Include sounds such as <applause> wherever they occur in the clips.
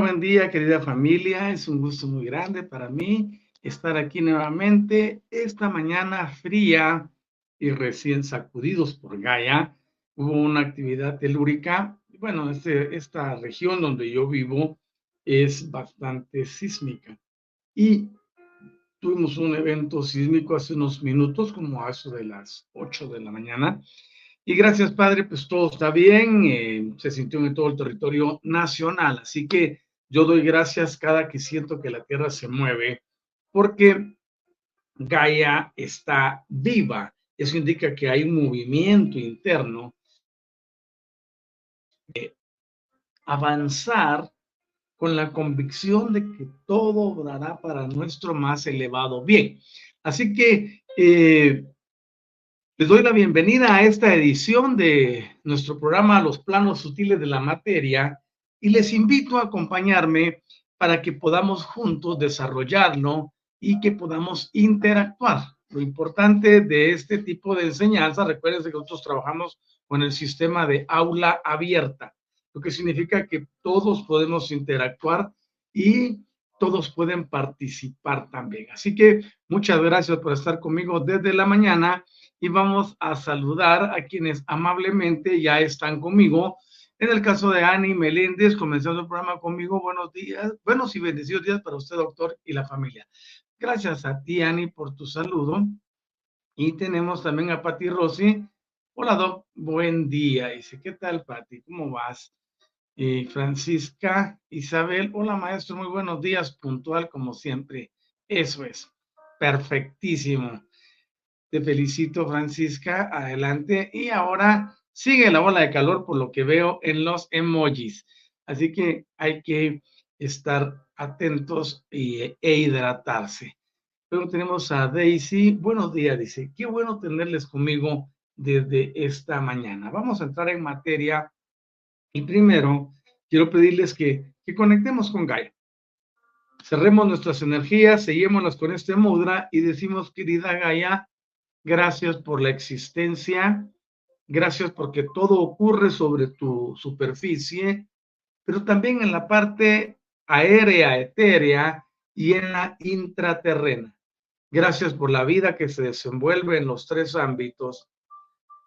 Buen día, querida familia. Es un gusto muy grande para mí estar aquí nuevamente esta mañana fría y recién sacudidos por Gaia. Hubo una actividad telúrica. Bueno, este, esta región donde yo vivo es bastante sísmica. Y tuvimos un evento sísmico hace unos minutos, como a eso de las 8 de la mañana. Y gracias, Padre, pues todo está bien, eh, se sintió en todo el territorio nacional. Así que yo doy gracias cada que siento que la Tierra se mueve, porque Gaia está viva eso indica que hay un movimiento interno de avanzar con la convicción de que todo obrará para nuestro más elevado bien. Así que eh, les doy la bienvenida a esta edición de nuestro programa Los planos sutiles de la materia y les invito a acompañarme para que podamos juntos desarrollarlo y que podamos interactuar. Lo importante de este tipo de enseñanza, recuerden que nosotros trabajamos con el sistema de aula abierta, lo que significa que todos podemos interactuar y todos pueden participar también. Así que muchas gracias por estar conmigo desde la mañana y vamos a saludar a quienes amablemente ya están conmigo. En el caso de Ani Meléndez, comenzando el programa conmigo, buenos días, buenos y bendecidos días para usted, doctor, y la familia. Gracias a ti, Ani, por tu saludo. Y tenemos también a Pati Rossi. Hola, Doc, buen día. Dice, ¿qué tal, Pati? ¿Cómo vas? Y Francisca Isabel, hola, maestro, muy buenos días, puntual como siempre. Eso es, perfectísimo. Te felicito, Francisca, adelante. Y ahora sigue la ola de calor por lo que veo en los emojis. Así que hay que estar atentos e hidratarse. Luego tenemos a Daisy. Buenos días, dice. Qué bueno tenerles conmigo desde esta mañana. Vamos a entrar en materia y primero quiero pedirles que, que conectemos con Gaia. Cerremos nuestras energías, seguémonos con este mudra y decimos, querida Gaia, gracias por la existencia, gracias porque todo ocurre sobre tu superficie, pero también en la parte aérea, etérea y en la intraterrena. Gracias por la vida que se desenvuelve en los tres ámbitos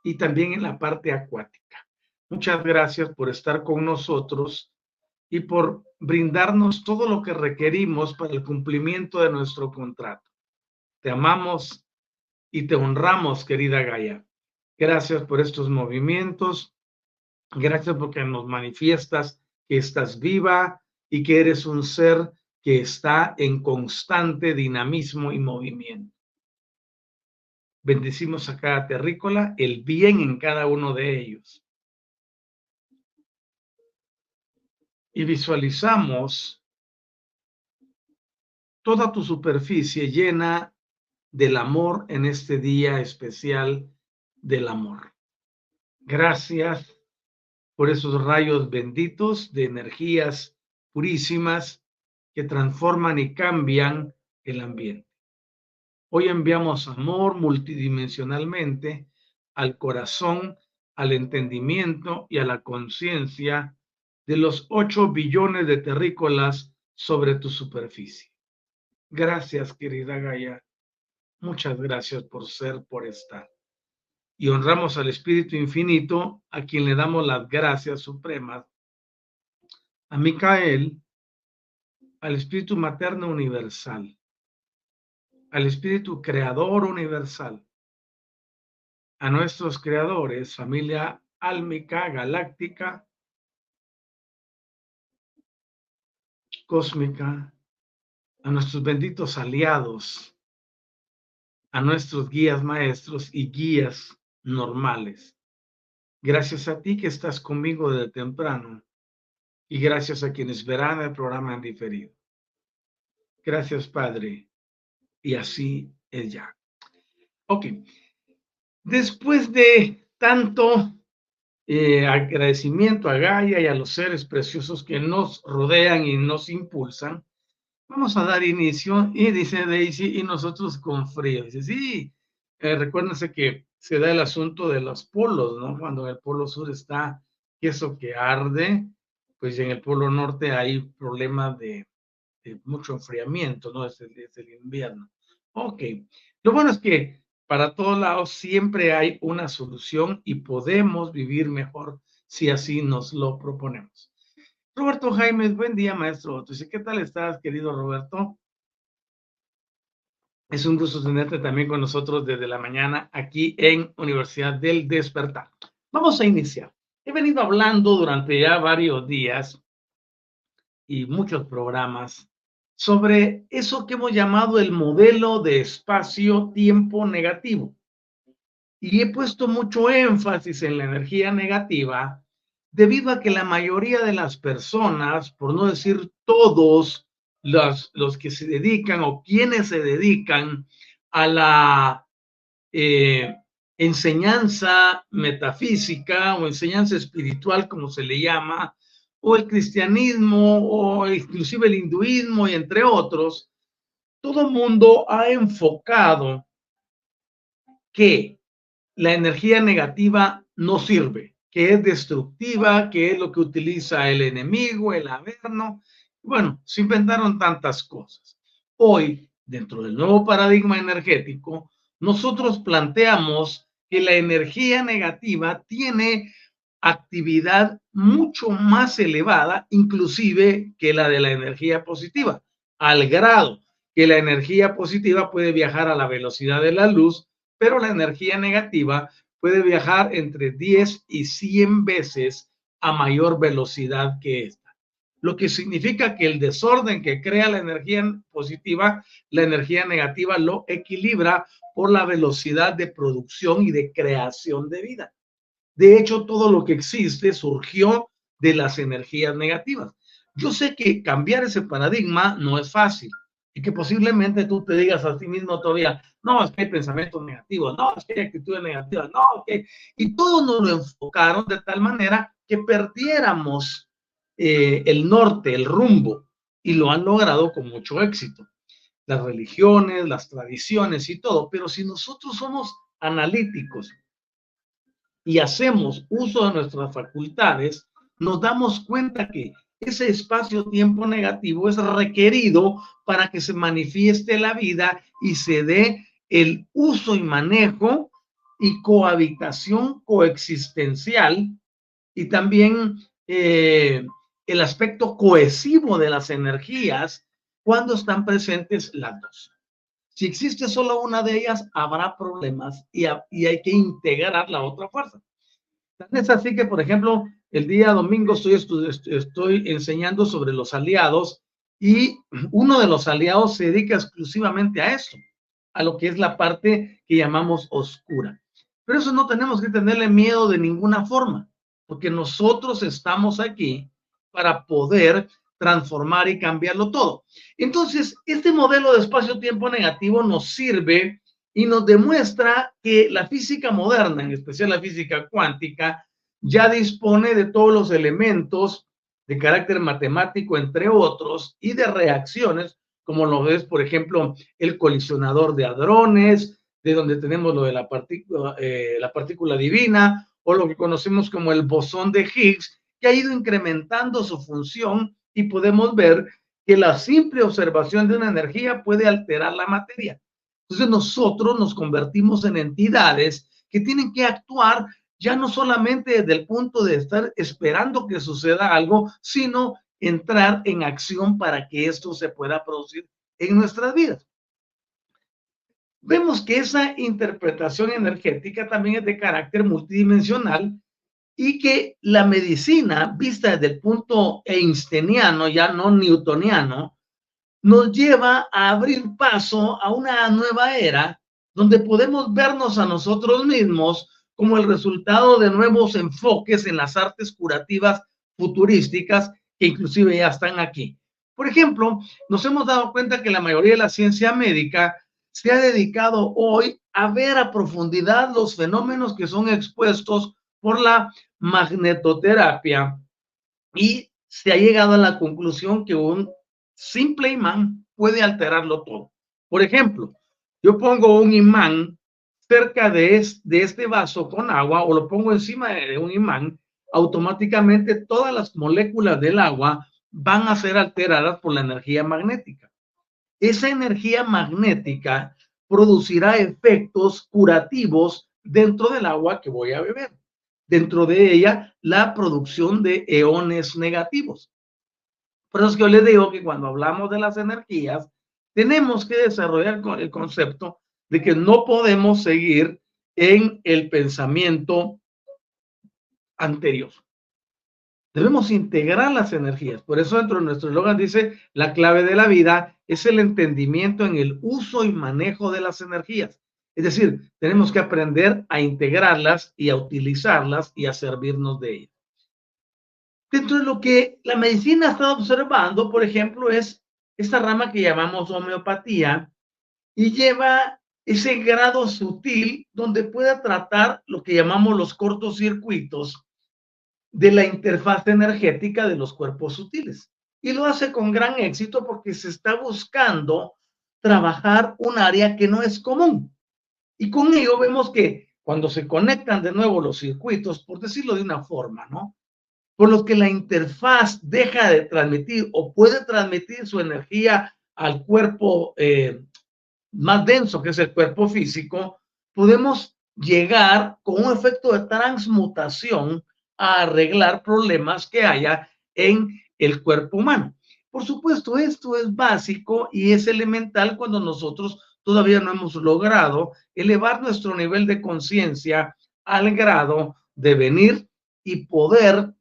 y también en la parte acuática. Muchas gracias por estar con nosotros y por brindarnos todo lo que requerimos para el cumplimiento de nuestro contrato. te amamos y te honramos, querida Gaia. Gracias por estos movimientos. Gracias porque nos manifiestas que estás viva y que eres un ser que está en constante dinamismo y movimiento. Bendecimos a cada terrícola, el bien en cada uno de ellos. Y visualizamos toda tu superficie llena del amor en este día especial del amor. Gracias por esos rayos benditos de energías purísimas que transforman y cambian el ambiente. Hoy enviamos amor multidimensionalmente al corazón, al entendimiento y a la conciencia de los 8 billones de terrícolas sobre tu superficie. Gracias, querida Gaia. Muchas gracias por ser, por estar. Y honramos al Espíritu Infinito, a quien le damos las gracias supremas, a Micael, al Espíritu Materno Universal, al Espíritu Creador Universal, a nuestros creadores, familia álmica, galáctica, cósmica, a nuestros benditos aliados, a nuestros guías maestros y guías normales. Gracias a ti que estás conmigo desde temprano y gracias a quienes verán el programa en diferido. Gracias, Padre y así es ya. Ok. Después de tanto eh, agradecimiento a Gaia y a los seres preciosos que nos rodean y nos impulsan, vamos a dar inicio. Y dice Daisy, y nosotros con frío. Dice, sí, eh, recuérdense que se da el asunto de los polos, ¿no? Cuando en el polo sur está eso que arde, pues en el polo norte hay problemas de, mucho enfriamiento, ¿no? Es el, es el invierno. Ok, lo bueno es que para todos lados siempre hay una solución y podemos vivir mejor si así nos lo proponemos. Roberto Jaime, buen día, maestro. ¿qué tal estás, querido Roberto? Es un gusto tenerte también con nosotros desde la mañana aquí en Universidad del Despertar. Vamos a iniciar. He venido hablando durante ya varios días y muchos programas sobre eso que hemos llamado el modelo de espacio-tiempo negativo. Y he puesto mucho énfasis en la energía negativa debido a que la mayoría de las personas, por no decir todos los, los que se dedican o quienes se dedican a la eh, enseñanza metafísica o enseñanza espiritual, como se le llama, o el cristianismo o inclusive el hinduismo y entre otros, todo mundo ha enfocado que la energía negativa no sirve, que es destructiva, que es lo que utiliza el enemigo, el averno. Bueno, se inventaron tantas cosas. Hoy, dentro del nuevo paradigma energético, nosotros planteamos que la energía negativa tiene actividad mucho más elevada, inclusive que la de la energía positiva, al grado que la energía positiva puede viajar a la velocidad de la luz, pero la energía negativa puede viajar entre 10 y 100 veces a mayor velocidad que esta. Lo que significa que el desorden que crea la energía positiva, la energía negativa lo equilibra por la velocidad de producción y de creación de vida. De hecho, todo lo que existe surgió de las energías negativas. Yo sé que cambiar ese paradigma no es fácil y que posiblemente tú te digas a ti mismo todavía, no, es que hay pensamientos negativos, no, es que hay actitudes negativas, no, que... Y todos nos lo enfocaron de tal manera que perdiéramos eh, el norte, el rumbo, y lo han logrado con mucho éxito. Las religiones, las tradiciones y todo, pero si nosotros somos analíticos, y hacemos uso de nuestras facultades, nos damos cuenta que ese espacio-tiempo negativo es requerido para que se manifieste la vida y se dé el uso y manejo y cohabitación coexistencial y también eh, el aspecto cohesivo de las energías cuando están presentes las dos. Si existe solo una de ellas, habrá problemas y, hay que integrar la otra fuerza. Es así que, por ejemplo, el día domingo estoy enseñando sobre los aliados y uno de los aliados se dedica exclusivamente a eso, a lo que es la parte que llamamos oscura. Pero eso no tenemos que tenerle miedo de ninguna forma, porque nosotros estamos aquí para poder transformar y cambiarlo todo. Entonces, este modelo de espacio-tiempo negativo nos sirve y nos demuestra que la física moderna, en especial la física cuántica, ya dispone de todos los elementos de carácter matemático, entre otros, y de reacciones, como lo ves, por ejemplo, el colisionador de hadrones, de donde tenemos lo de la partícula, eh, la partícula divina, o lo que conocemos como el bosón de Higgs, que ha ido incrementando su función y podemos ver que la simple observación de una energía puede alterar la materia. Entonces nosotros nos convertimos en entidades que tienen que actuar ya no solamente desde el punto de estar esperando que suceda algo, sino entrar en acción para que esto se pueda producir en nuestras vidas. Vemos que esa interpretación energética también es de carácter multidimensional y que la medicina, vista desde el punto einsteiniano, ya no newtoniano, nos lleva a abrir paso a una nueva era donde podemos vernos a nosotros mismos como el resultado de nuevos enfoques en las artes curativas futurísticas que inclusive ya están aquí. Por ejemplo, nos hemos dado cuenta que la mayoría de la ciencia médica se ha dedicado hoy a ver a profundidad los fenómenos que son expuestos por la magnetoterapia y se ha llegado a la conclusión que un simple imán puede alterarlo todo. Por ejemplo, yo pongo un imán cerca de, de este vaso con agua o lo pongo encima de un imán, automáticamente todas las moléculas del agua van a ser alteradas por la energía magnética. Esa energía magnética producirá efectos curativos dentro del agua que voy a beber dentro de ella la producción de eones negativos. Por eso es que yo les digo que cuando hablamos de las energías, tenemos que desarrollar el concepto de que no podemos seguir en el pensamiento anterior. Debemos integrar las energías. Por eso dentro de nuestro eslogan dice, la clave de la vida es el entendimiento en el uso y manejo de las energías. Es decir, tenemos que aprender a integrarlas y a utilizarlas y a servirnos de ellas. Dentro de lo que la medicina está observando, por ejemplo, es esta rama que llamamos homeopatía y lleva ese grado sutil donde puede tratar lo que llamamos los cortocircuitos de la interfaz energética de los cuerpos sutiles. Y lo hace con gran éxito porque se está buscando trabajar un área que no es común. Y con ello vemos que cuando se conectan de nuevo los circuitos, por decirlo de una forma, ¿no? Por lo que la interfaz deja de transmitir o puede transmitir su energía al cuerpo eh, más denso, que es el cuerpo físico, podemos llegar con un efecto de transmutación a arreglar problemas que haya en el cuerpo humano. Por supuesto, esto es básico y es elemental cuando nosotros todavía no hemos logrado elevar nuestro nivel de conciencia al grado de venir y poder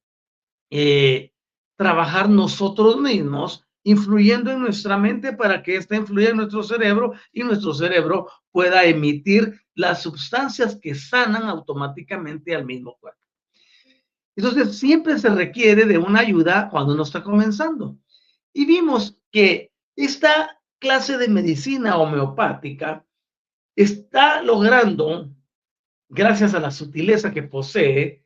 eh, trabajar nosotros mismos, influyendo en nuestra mente para que ésta influya en nuestro cerebro y nuestro cerebro pueda emitir las sustancias que sanan automáticamente al mismo cuerpo. Entonces, siempre se requiere de una ayuda cuando uno está comenzando. Y vimos que esta clase de medicina homeopática está logrando, gracias a la sutileza que posee,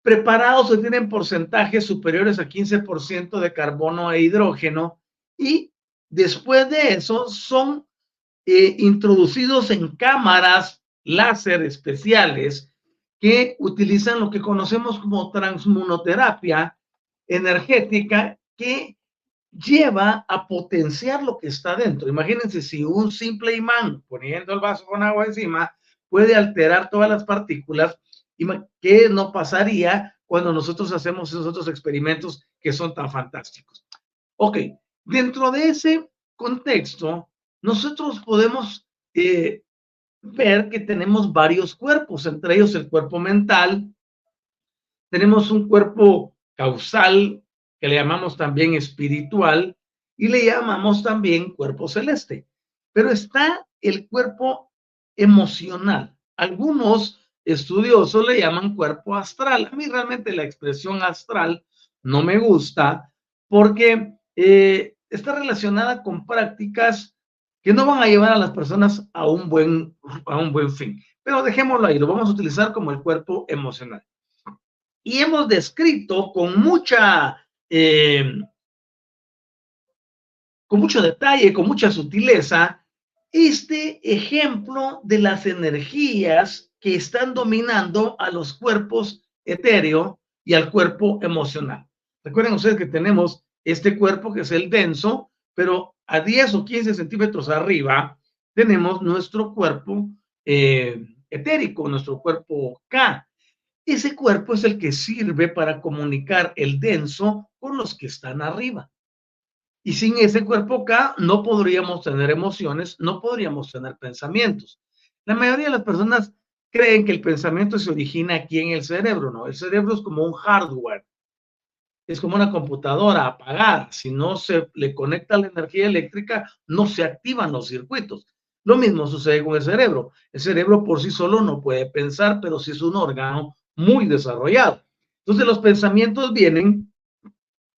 preparados que tienen porcentajes superiores a 15% de carbono e hidrógeno y después de eso son eh, introducidos en cámaras láser especiales que utilizan lo que conocemos como transmunoterapia energética que lleva a potenciar lo que está dentro. Imagínense si un simple imán poniendo el vaso con agua encima puede alterar todas las partículas, ¿qué no pasaría cuando nosotros hacemos esos otros experimentos que son tan fantásticos? Ok, dentro de ese contexto, nosotros podemos eh, ver que tenemos varios cuerpos, entre ellos el cuerpo mental, tenemos un cuerpo causal que le llamamos también espiritual y le llamamos también cuerpo celeste. Pero está el cuerpo emocional. Algunos estudiosos le llaman cuerpo astral. A mí realmente la expresión astral no me gusta porque eh, está relacionada con prácticas que no van a llevar a las personas a un buen, a un buen fin. Pero dejémoslo ahí, lo vamos a utilizar como el cuerpo emocional. Y hemos descrito con mucha, eh, con mucho detalle, con mucha sutileza, este ejemplo de las energías que están dominando a los cuerpos etéreo y al cuerpo emocional. Recuerden ustedes que tenemos este cuerpo que es el denso, pero a 10 o 15 centímetros arriba tenemos nuestro cuerpo eh, etérico, nuestro cuerpo K. Ese cuerpo es el que sirve para comunicar el denso con los que están arriba. Y sin ese cuerpo K no podríamos tener emociones, no podríamos tener pensamientos. La mayoría de las personas creen que el pensamiento se origina aquí en el cerebro, ¿no? El cerebro es como un hardware, es como una computadora apagada. Si no se le conecta la energía eléctrica, no se activan los circuitos. Lo mismo sucede con el cerebro. El cerebro por sí solo no puede pensar, pero sí es un órgano muy desarrollado. Entonces los pensamientos vienen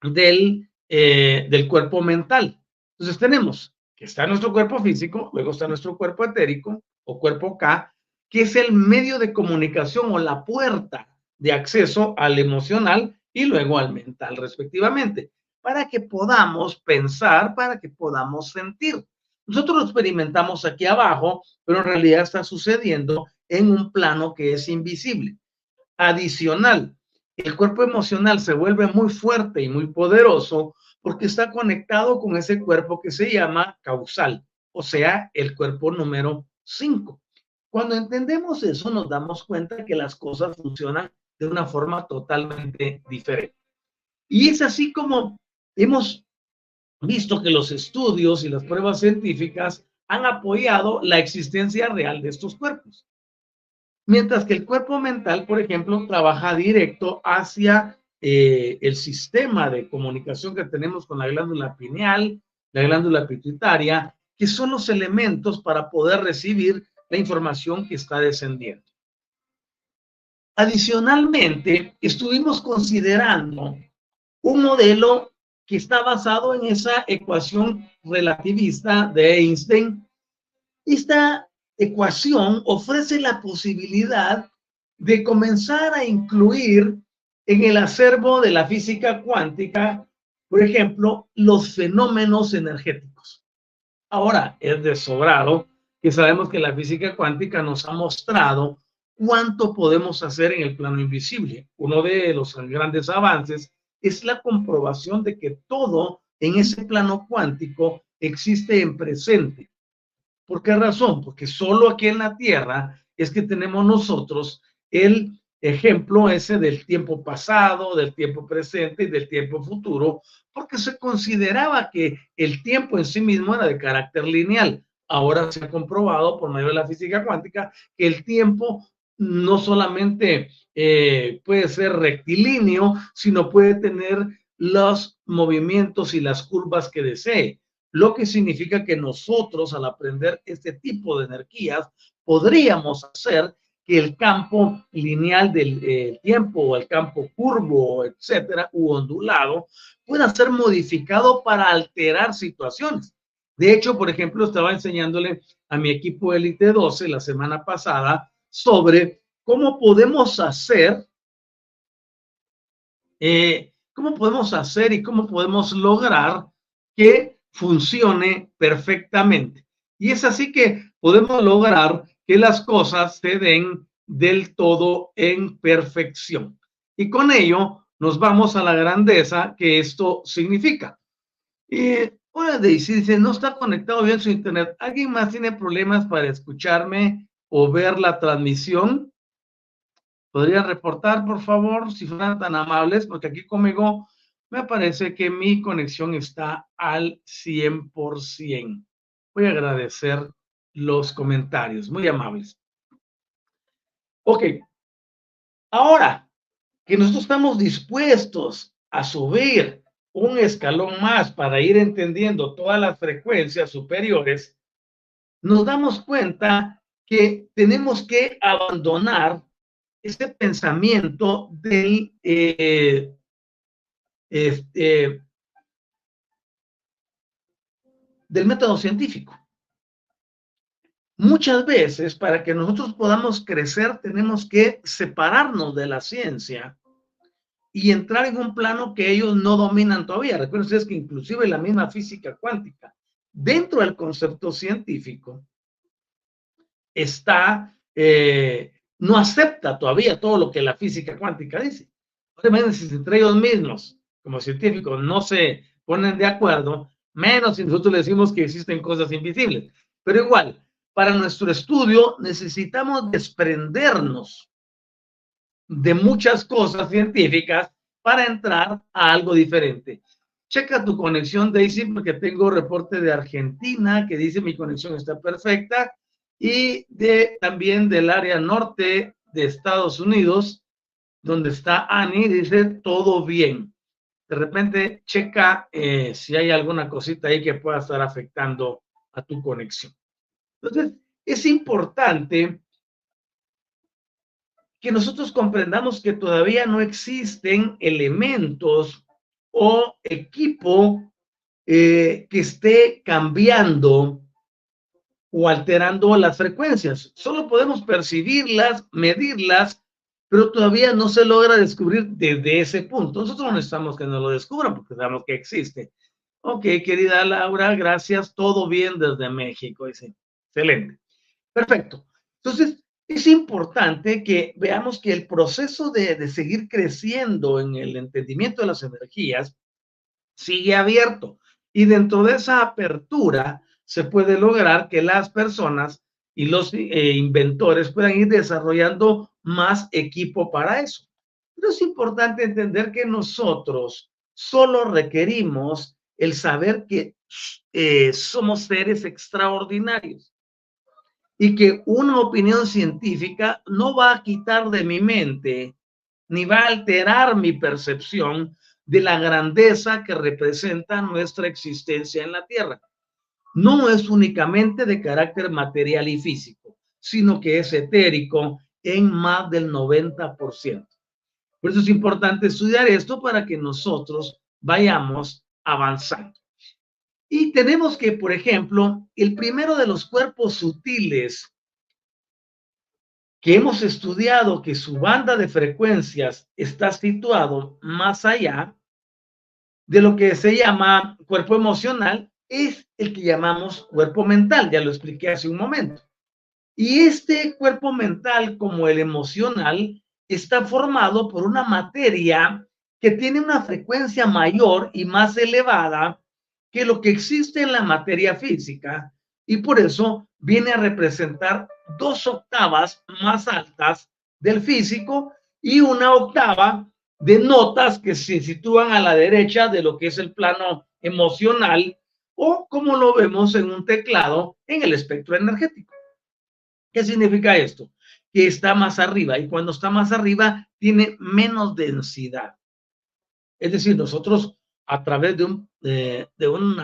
del, eh, del cuerpo mental. Entonces tenemos que está nuestro cuerpo físico, luego está nuestro cuerpo etérico o cuerpo K, que es el medio de comunicación o la puerta de acceso al emocional y luego al mental respectivamente, para que podamos pensar, para que podamos sentir. Nosotros lo experimentamos aquí abajo, pero en realidad está sucediendo en un plano que es invisible. Adicional, el cuerpo emocional se vuelve muy fuerte y muy poderoso porque está conectado con ese cuerpo que se llama causal, o sea, el cuerpo número 5. Cuando entendemos eso, nos damos cuenta que las cosas funcionan de una forma totalmente diferente. Y es así como hemos visto que los estudios y las pruebas científicas han apoyado la existencia real de estos cuerpos. Mientras que el cuerpo mental, por ejemplo, trabaja directo hacia eh, el sistema de comunicación que tenemos con la glándula pineal, la glándula pituitaria, que son los elementos para poder recibir la información que está descendiendo. Adicionalmente, estuvimos considerando un modelo que está basado en esa ecuación relativista de Einstein. Esta ecuación ofrece la posibilidad de comenzar a incluir en el acervo de la física cuántica, por ejemplo, los fenómenos energéticos. Ahora, es de sobrado que sabemos que la física cuántica nos ha mostrado cuánto podemos hacer en el plano invisible. Uno de los grandes avances es la comprobación de que todo en ese plano cuántico existe en presente. ¿Por qué razón? Porque solo aquí en la Tierra es que tenemos nosotros el ejemplo ese del tiempo pasado, del tiempo presente y del tiempo futuro, porque se consideraba que el tiempo en sí mismo era de carácter lineal. Ahora se ha comprobado por medio de la física cuántica que el tiempo no solamente eh, puede ser rectilíneo, sino puede tener los movimientos y las curvas que desee, lo que significa que nosotros al aprender este tipo de energías podríamos hacer que el campo lineal del eh, tiempo o el campo curvo, etcétera, u ondulado, pueda ser modificado para alterar situaciones. De hecho, por ejemplo, estaba enseñándole a mi equipo Elite 12 la semana pasada sobre cómo podemos hacer, eh, cómo podemos hacer y cómo podemos lograr que funcione perfectamente. Y es así que podemos lograr que las cosas se den del todo en perfección. Y con ello nos vamos a la grandeza que esto significa. Y Hola Daisy, dice, no está conectado bien su internet. ¿Alguien más tiene problemas para escucharme o ver la transmisión? ¿Podrían reportar, por favor, si fueran tan amables? Porque aquí conmigo me parece que mi conexión está al 100%. voy a agradecer los comentarios, muy amables. Ok, ahora que nosotros estamos dispuestos a subir un escalón más para ir entendiendo todas las frecuencias superiores, nos damos cuenta que tenemos que abandonar ese pensamiento del, eh, este, del método científico. Muchas veces, para que nosotros podamos crecer, tenemos que separarnos de la ciencia y entrar en un plano que ellos no dominan todavía. Recuerden ustedes que inclusive la misma física cuántica, dentro del concepto científico, está, eh, no acepta todavía todo lo que la física cuántica dice. Imagínense, si entre ellos mismos, como científicos, no se ponen de acuerdo, menos si nosotros le decimos que existen cosas invisibles. Pero igual, para nuestro estudio necesitamos desprendernos de muchas cosas científicas para entrar a algo diferente. Checa tu conexión, Daisy, porque tengo reporte de Argentina que dice mi conexión está perfecta y de también del área norte de Estados Unidos, donde está Annie, dice todo bien. De repente, checa eh, si hay alguna cosita ahí que pueda estar afectando a tu conexión. Entonces, es importante que nosotros comprendamos que todavía no existen elementos o equipo eh, que esté cambiando o alterando las frecuencias. Solo podemos percibirlas, medirlas, pero todavía no se logra descubrir desde ese punto. Nosotros no necesitamos que nos lo descubran porque sabemos que existe. Ok, querida Laura, gracias. Todo bien desde México. Dice. Excelente. Perfecto. Entonces, es importante que veamos que el proceso de, de, seguir creciendo en el entendimiento de las energías sigue abierto. Y dentro de esa apertura se puede lograr que las personas y los eh, inventores puedan ir desarrollando más equipo para eso. Pero es importante entender que nosotros solo requerimos el saber que eh, somos seres extraordinarios y que una opinión científica no va a quitar de mi mente ni va a alterar mi percepción de la grandeza que representa nuestra existencia en la Tierra. No es únicamente de carácter material y físico, sino que es etérico en más del 90%. Por eso es importante estudiar esto para que nosotros vayamos avanzando. Y tenemos que, por ejemplo, el primero de los cuerpos sutiles que hemos estudiado que su banda de frecuencias está situado más allá de lo que se llama cuerpo emocional, es el que llamamos cuerpo mental, ya lo expliqué hace un momento. Y este cuerpo mental, como el emocional, está formado por una materia que tiene una frecuencia mayor y más elevada que lo que existe en la materia física y por eso viene a representar dos octavas más altas del físico y una octava de notas que se sitúan a la derecha de lo que es el plano emocional o como lo vemos en un teclado en el espectro energético. ¿Qué significa esto? Que está más arriba y cuando está más arriba tiene menos densidad. Es decir, nosotros a través de un, de un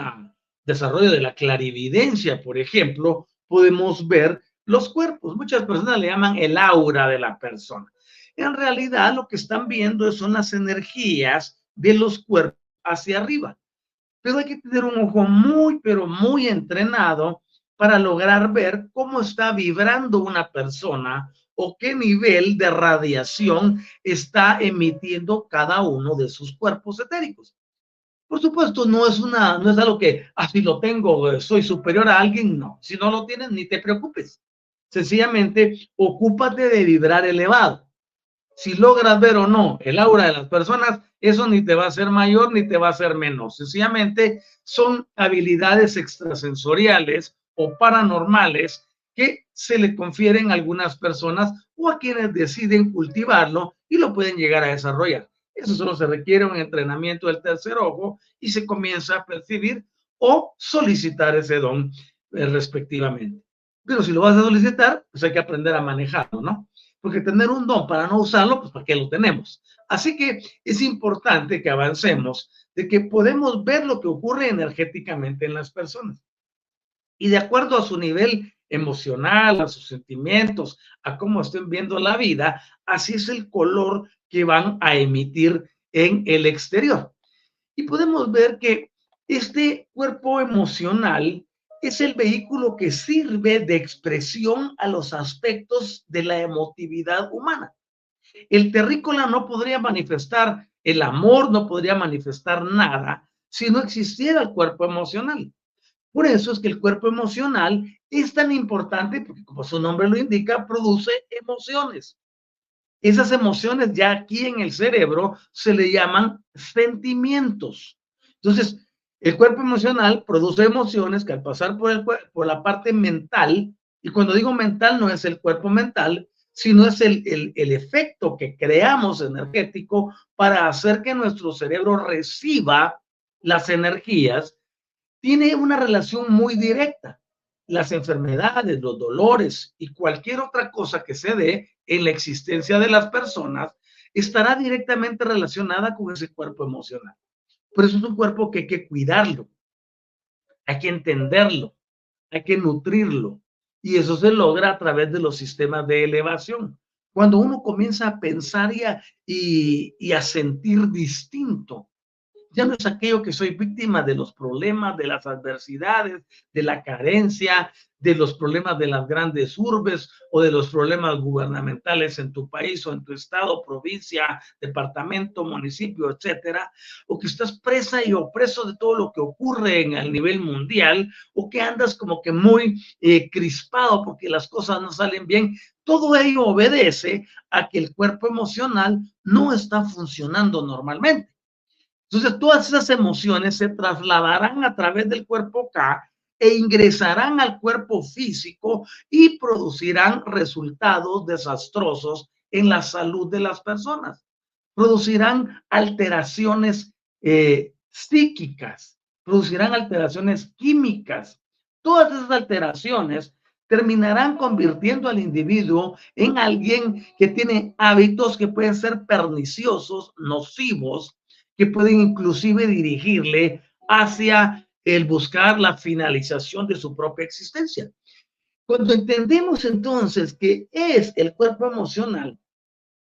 desarrollo de la clarividencia, por ejemplo, podemos ver los cuerpos. Muchas personas le llaman el aura de la persona. En realidad lo que están viendo son las energías de los cuerpos hacia arriba. Pero hay que tener un ojo muy, pero muy entrenado para lograr ver cómo está vibrando una persona o qué nivel de radiación está emitiendo cada uno de sus cuerpos etéricos. Por supuesto, no es una, no es algo que así ah, lo tengo, eh, soy superior a alguien, no. Si no lo tienes, ni te preocupes. Sencillamente, ocúpate de vibrar elevado. Si logras ver o no el aura de las personas, eso ni te va a hacer mayor ni te va a hacer menos. Sencillamente son habilidades extrasensoriales o paranormales que se le confieren a algunas personas o a quienes deciden cultivarlo y lo pueden llegar a desarrollar. Eso solo se requiere un entrenamiento del tercer ojo y se comienza a percibir o solicitar ese don. eh, respectivamente. Pero si lo vas a solicitar, pues hay que aprender a manejarlo, ¿no? Porque tener un don para no usarlo, pues ¿para qué lo tenemos? Así que es importante que avancemos de que podemos ver lo que ocurre energéticamente en las personas. Y de acuerdo a su nivel emocional, a sus sentimientos, a cómo estén viendo la vida, así es el color que van a emitir en el exterior. Y podemos ver que este cuerpo emocional es el vehículo que sirve de expresión a los aspectos de la emotividad humana. El terrícola no podría manifestar el amor, no podría manifestar nada si no existiera el cuerpo emocional. Por eso es que el cuerpo emocional es tan importante porque, como su nombre lo indica, produce emociones. Esas emociones ya aquí en el cerebro se le llaman sentimientos. Entonces, el cuerpo emocional produce emociones que al pasar por, la parte mental, y cuando digo mental no es el cuerpo mental, sino es el, el, efecto que creamos energético para hacer que nuestro cerebro reciba las energías, tiene una relación muy directa. Las enfermedades, los dolores y cualquier otra cosa que se dé en la existencia de las personas estará directamente relacionada con ese cuerpo emocional. Por eso es un cuerpo que hay que cuidarlo, hay que entenderlo, hay que nutrirlo. Y eso se logra a través de los sistemas de elevación. Cuando uno comienza a pensar y a, y, y a sentir distinto, ya no es aquello que soy víctima de los problemas, de las adversidades, de la carencia, de los problemas de las grandes urbes o de los problemas gubernamentales en tu país o en tu estado, provincia, departamento, municipio, etcétera, o que estás presa y opreso de todo lo que ocurre en el nivel mundial, o que andas como que muy eh, crispado porque las cosas no salen bien, todo ello obedece a que el cuerpo emocional no está funcionando normalmente. Entonces, todas esas emociones se trasladarán a través del cuerpo K e ingresarán al cuerpo físico y producirán resultados desastrosos en la salud de las personas. Producirán alteraciones eh, psíquicas, producirán alteraciones químicas. Todas esas alteraciones terminarán convirtiendo al individuo en alguien que tiene hábitos que pueden ser perniciosos, nocivos, que pueden inclusive dirigirle hacia el buscar la finalización de su propia existencia. Cuando entendemos entonces que es el cuerpo emocional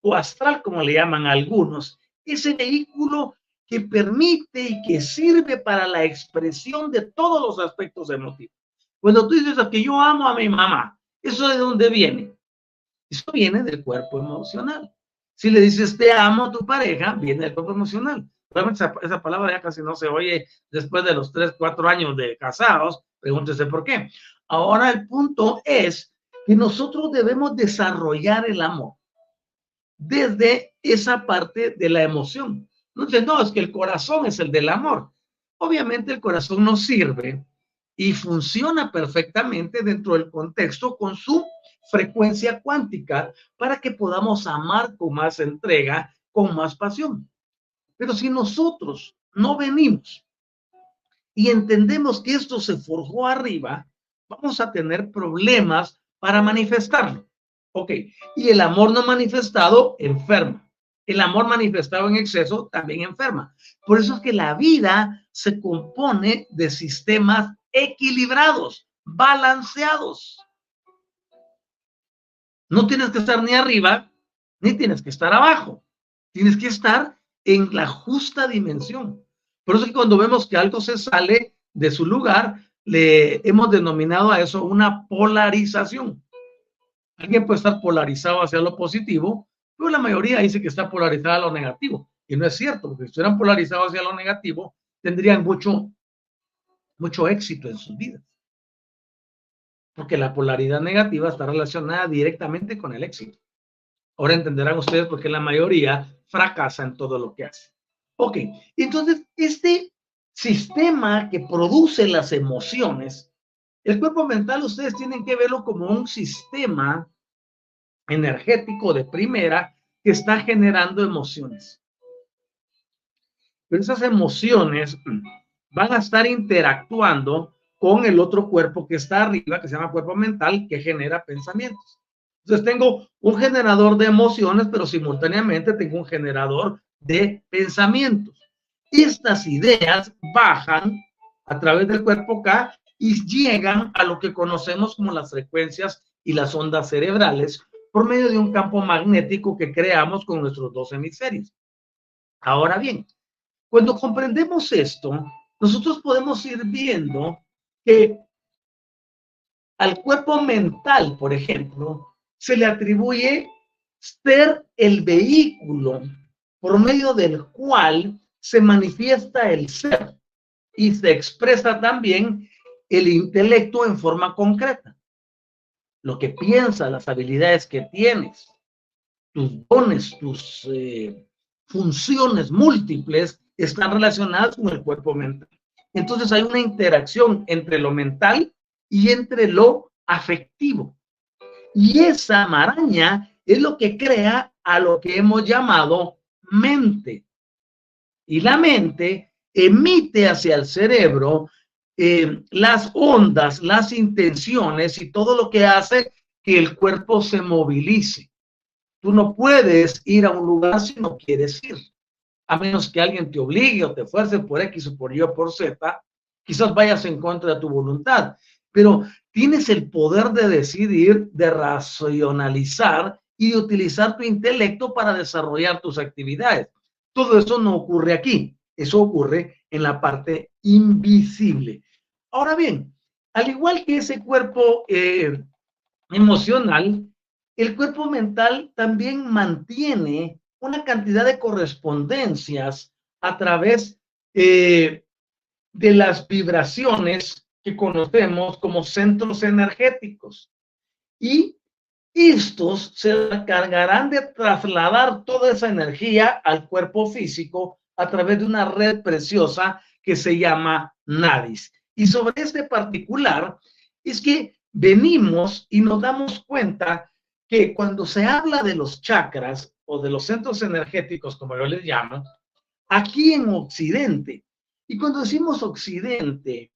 o astral, como le llaman algunos, ese vehículo que permite y que sirve para la expresión de todos los aspectos emotivos. Cuando tú dices que yo amo a mi mamá, ¿eso de dónde viene? Eso viene del cuerpo emocional. Si le dices te amo a tu pareja, viene del cuerpo emocional. Realmente esa, palabra ya casi no se oye después de los tres, cuatro años de casados. Pregúntese por qué. Ahora el punto es que nosotros debemos desarrollar el amor desde esa parte de la emoción. Entonces, no, es que el corazón es el del amor. Obviamente el corazón nos sirve y funciona perfectamente dentro del contexto con su frecuencia cuántica para que podamos amar con más entrega, con más pasión. Pero si nosotros no venimos y entendemos que esto se forjó arriba, vamos a tener problemas para manifestarlo. Ok, y el amor no manifestado enferma. El amor manifestado en exceso también enferma. Por eso es que la vida se compone de sistemas equilibrados, balanceados. No tienes que estar ni arriba, ni tienes que estar abajo. Tienes que estar en la justa dimensión. Por eso que cuando vemos que algo se sale de su lugar, le hemos denominado a eso una polarización. Alguien puede estar polarizado hacia lo positivo, pero la mayoría dice que está polarizada a lo negativo. Y no es cierto, porque si estuvieran polarizados hacia lo negativo, tendrían mucho, mucho éxito en sus vidas. Porque la polaridad negativa está relacionada directamente con el éxito. Ahora entenderán ustedes por qué la mayoría fracasa en todo lo que hace. Ok, entonces este sistema que produce las emociones, el cuerpo mental ustedes tienen que verlo como un sistema energético de primera que está generando emociones. Pero esas emociones van a estar interactuando con el otro cuerpo que está arriba, que se llama cuerpo mental, que genera pensamientos. Entonces tengo un generador de emociones, pero simultáneamente tengo un generador de pensamientos. Estas ideas bajan a través del cuerpo K y llegan a lo que conocemos como las frecuencias y las ondas cerebrales por medio de un campo magnético que creamos con nuestros dos hemisferios. Ahora bien, cuando comprendemos esto, nosotros podemos ir viendo que al cuerpo mental, por ejemplo, se le atribuye ser el vehículo por medio del cual se manifiesta el ser y se expresa también el intelecto en forma concreta. Lo que piensas, las habilidades que tienes, tus dones, tus eh, funciones múltiples están relacionadas con el cuerpo mental. Entonces hay una interacción entre lo mental y entre lo afectivo. Y esa maraña es lo que crea a lo que hemos llamado mente. Y la mente emite hacia el cerebro eh, las ondas, las intenciones y todo lo que hace que el cuerpo se movilice. Tú no puedes ir a un lugar si no quieres ir, a menos que alguien te obligue o te fuerce por X o por Y o por Z, quizás vayas en contra de tu voluntad, pero tienes el poder de decidir, de racionalizar y de utilizar tu intelecto para desarrollar tus actividades. Todo eso no ocurre aquí, eso ocurre en la parte invisible. Ahora bien, al igual que ese cuerpo eh, emocional, el cuerpo mental también mantiene una cantidad de correspondencias a través eh, de las vibraciones que conocemos como centros energéticos. Y estos se encargarán de trasladar toda esa energía al cuerpo físico a través de una red preciosa que se llama nadis. Y sobre este particular es que venimos y nos damos cuenta que cuando se habla de los chakras o de los centros energéticos, como yo les llamo, aquí en Occidente, y cuando decimos Occidente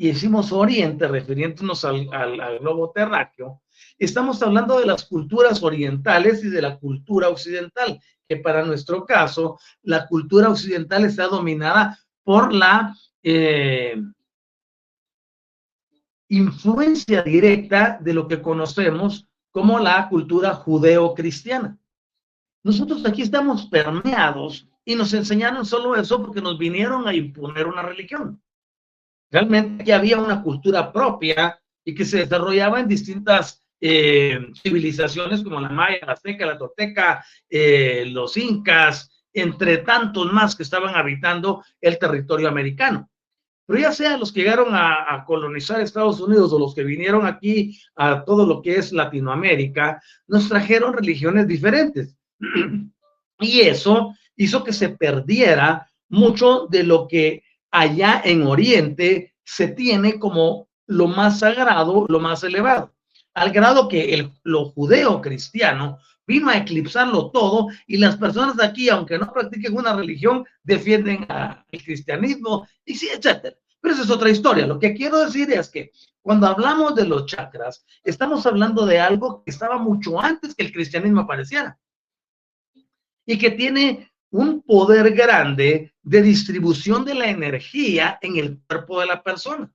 y decimos Oriente, refiriéndonos al, globo terráqueo, estamos hablando de las culturas orientales y de la cultura occidental, que para nuestro caso, la cultura occidental está dominada por la eh, influencia directa de lo que conocemos como la cultura judeo-cristiana. Nosotros aquí estamos permeados y nos enseñaron solo eso porque nos vinieron a imponer una religión. Realmente ya había una cultura propia y que se desarrollaba en distintas eh, civilizaciones como la maya, la azteca, la toteca, eh, los incas, entre tantos más que estaban habitando el territorio americano. Pero ya sea los que llegaron a, colonizar Estados Unidos o los que vinieron aquí a todo lo que es Latinoamérica, nos trajeron religiones diferentes. <clears throat> Y eso hizo que se perdiera mucho de lo que allá en Oriente se tiene como lo más sagrado, lo más elevado, al grado que el, lo judeo cristiano vino a eclipsarlo todo y las personas de aquí, aunque no practiquen una religión, defienden el cristianismo y sí, etcétera. Pero esa es otra historia. Lo que quiero decir es que cuando hablamos de los chakras, estamos hablando de algo que estaba mucho antes que el cristianismo apareciera y que tiene un poder grande de distribución de la energía en el cuerpo de la persona.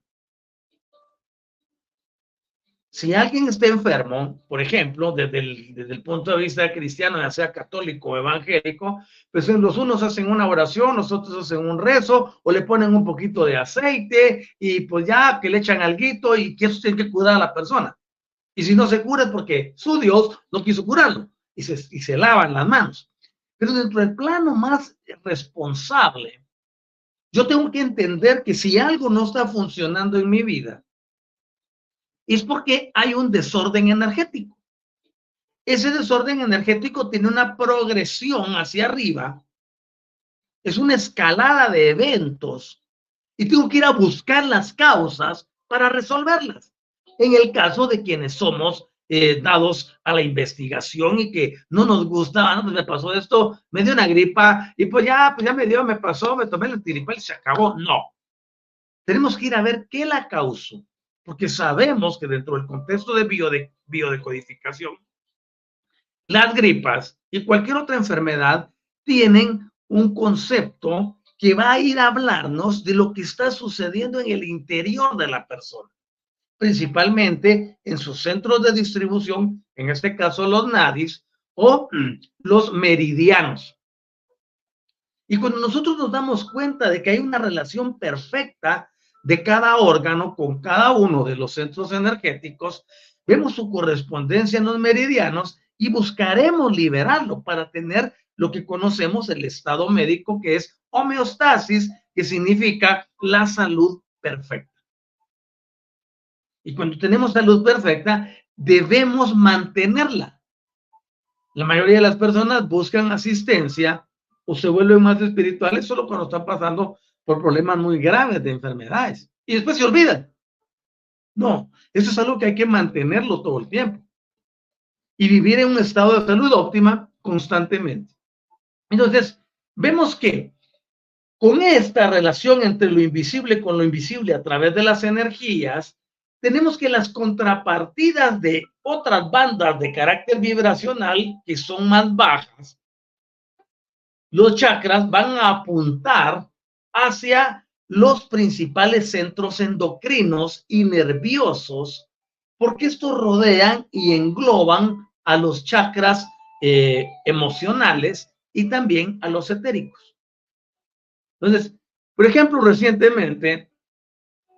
Si alguien está enfermo, por ejemplo, desde el, punto de vista cristiano, ya sea católico o evangélico, pues los unos hacen una oración, los otros hacen un rezo o le ponen un poquito de aceite y pues ya que le echan alguito y que eso tiene que curar a la persona. Y si no se cura es porque su Dios no quiso curarlo y se, y se lavan las manos. Pero dentro del plano más responsable, yo tengo que entender que si algo no está funcionando en mi vida, es porque hay un desorden energético. Ese desorden energético tiene una progresión hacia arriba, es una escalada de eventos y tengo que ir a buscar las causas para resolverlas. En el caso de quienes somos eh, dados a la investigación y que no nos gusta, ah, pues me pasó esto, me dio una gripa y pues ya, pues ya me dio, me pasó, me tomé el tiripel y se acabó. No. tenemos que ir a ver qué la causó, porque sabemos que dentro del contexto de biodecodificación, las gripas y cualquier otra enfermedad tienen un concepto que va a ir a hablarnos de lo que está sucediendo en el interior de la persona, principalmente en sus centros de distribución, en este caso los nadis o los meridianos. Y cuando nosotros nos damos cuenta de que hay una relación perfecta de cada órgano con cada uno de los centros energéticos, vemos su correspondencia en los meridianos y buscaremos liberarlo para tener lo que conocemos el estado médico, que es homeostasis, que significa la salud perfecta. Y cuando tenemos salud perfecta, debemos mantenerla. La mayoría de las personas buscan asistencia o se vuelven más espirituales solo cuando están pasando por problemas muy graves de enfermedades. Y después se olvidan. No, eso es algo que hay que mantenerlo todo el tiempo. Y vivir en un estado de salud óptima constantemente. Entonces, vemos que con esta relación entre lo invisible con lo invisible a través de las energías, tenemos que las contrapartidas de otras bandas de carácter vibracional que son más bajas, los chakras van a apuntar hacia los principales centros endocrinos y nerviosos, porque estos rodean y engloban a los chakras eh, emocionales y también a los etéricos. Entonces, por ejemplo, recientemente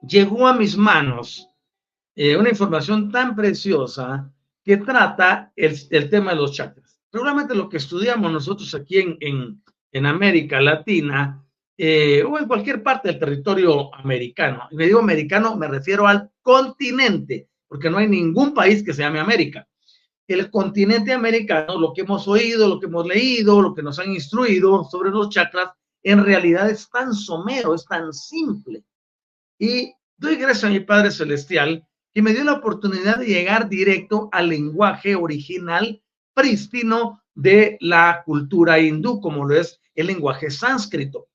llegó a mis manos eh, una información tan preciosa que trata el, tema de los chakras. Regularmente lo que estudiamos nosotros aquí en, en, en América Latina eh, o en cualquier parte del territorio americano, y me digo americano, me refiero al continente, porque no hay ningún país que se llame América el continente americano, lo que hemos oído, lo que hemos leído, lo que nos han instruido sobre los chakras, en realidad es tan somero, es tan simple. Y doy gracias a mi Padre Celestial que me dio la oportunidad de llegar directo al lenguaje original prístino de la cultura hindú, como lo es el lenguaje sánscrito.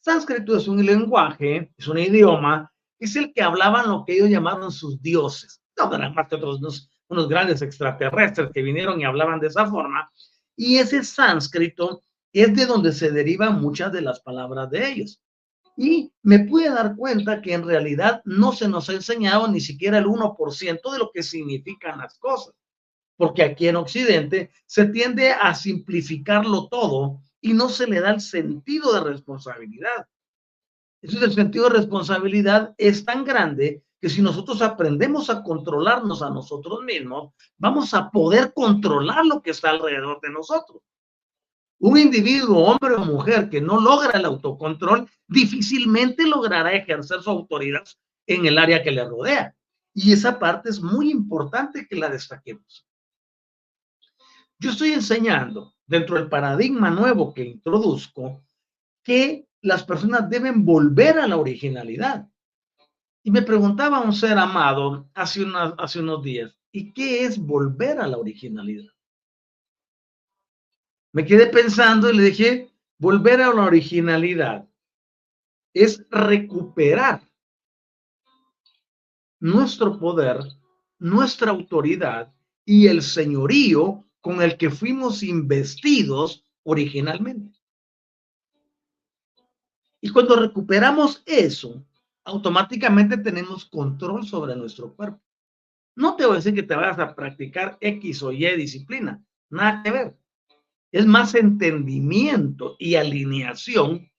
Sánscrito es un lenguaje, es un idioma, es el que hablaban lo que ellos llamaron sus dioses. No, más que otros unos grandes extraterrestres que vinieron y hablaban de esa forma, y ese sánscrito es de donde se derivan muchas de las palabras de ellos. Y me pude dar cuenta que en realidad no se nos ha enseñado ni siquiera el 1% de lo que significan las cosas, porque aquí en Occidente se tiende a simplificarlo todo y no se le da el sentido de responsabilidad. Entonces el sentido de responsabilidad es tan grande que si nosotros aprendemos a controlarnos a nosotros mismos, vamos a poder controlar lo que está alrededor de nosotros. Un individuo, hombre o mujer, que no logra el autocontrol, difícilmente logrará ejercer su autoridad en el área que le rodea. Y esa parte es muy importante que la destaquemos. Yo estoy enseñando dentro del paradigma nuevo que introduzco que las personas deben volver a la originalidad. Y me preguntaba un ser amado hace, unos días, ¿y qué es volver a la originalidad? Me quedé pensando y le dije, volver a la originalidad es recuperar nuestro poder, nuestra autoridad y el señorío con el que fuimos investidos originalmente. Y cuando recuperamos eso, automáticamente tenemos control sobre nuestro cuerpo. No te voy a decir que te vayas a practicar X o Y disciplina, nada que ver. Es más entendimiento y alineación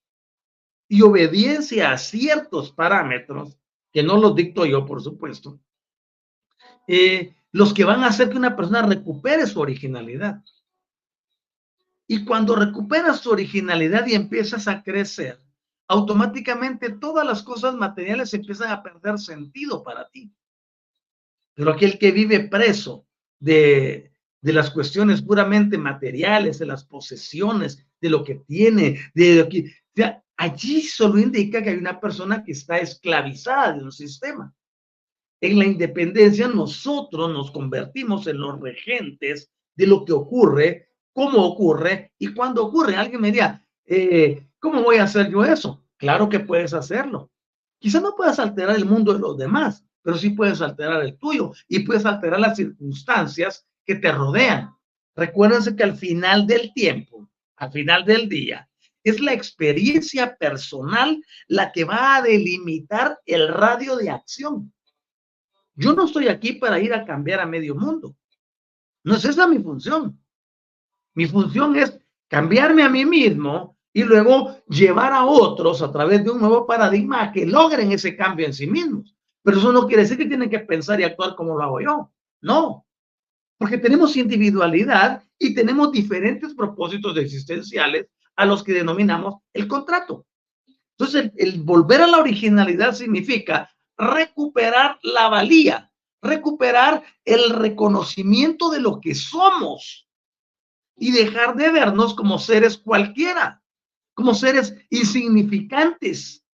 y obediencia a ciertos parámetros, que no los dicto yo, por supuesto, eh, los que van a hacer que una persona recupere su originalidad. Y cuando recuperas su originalidad y empiezas a crecer, automáticamente todas las cosas materiales empiezan a perder sentido para ti. Pero aquel que vive preso de, de las cuestiones puramente materiales, de las posesiones, de lo que tiene, de lo allí solo indica que hay una persona que está esclavizada de un sistema. En la independencia nosotros nos convertimos en los regentes de lo que ocurre, cómo ocurre y cuándo ocurre. Alguien me diría, eh, ¿Cómo voy a hacer yo eso? Claro que puedes hacerlo. Quizá no puedas alterar el mundo de los demás, pero sí puedes alterar el tuyo y puedes alterar las circunstancias que te rodean. Recuérdense que al final del tiempo, al final del día, es la experiencia personal la que va a delimitar el radio de acción. Yo no estoy aquí para ir a cambiar a medio mundo. No es esa mi función. Mi función es cambiarme a mí mismo y luego llevar a otros a través de un nuevo paradigma a que logren ese cambio en sí mismos. Pero eso no quiere decir que tienen que pensar y actuar como lo hago yo. No, porque tenemos individualidad y tenemos diferentes propósitos existenciales a los que denominamos el contrato. Entonces, el, volver a la originalidad significa recuperar la valía, recuperar el reconocimiento de lo que somos y dejar de vernos como seres cualquiera, como seres insignificantes.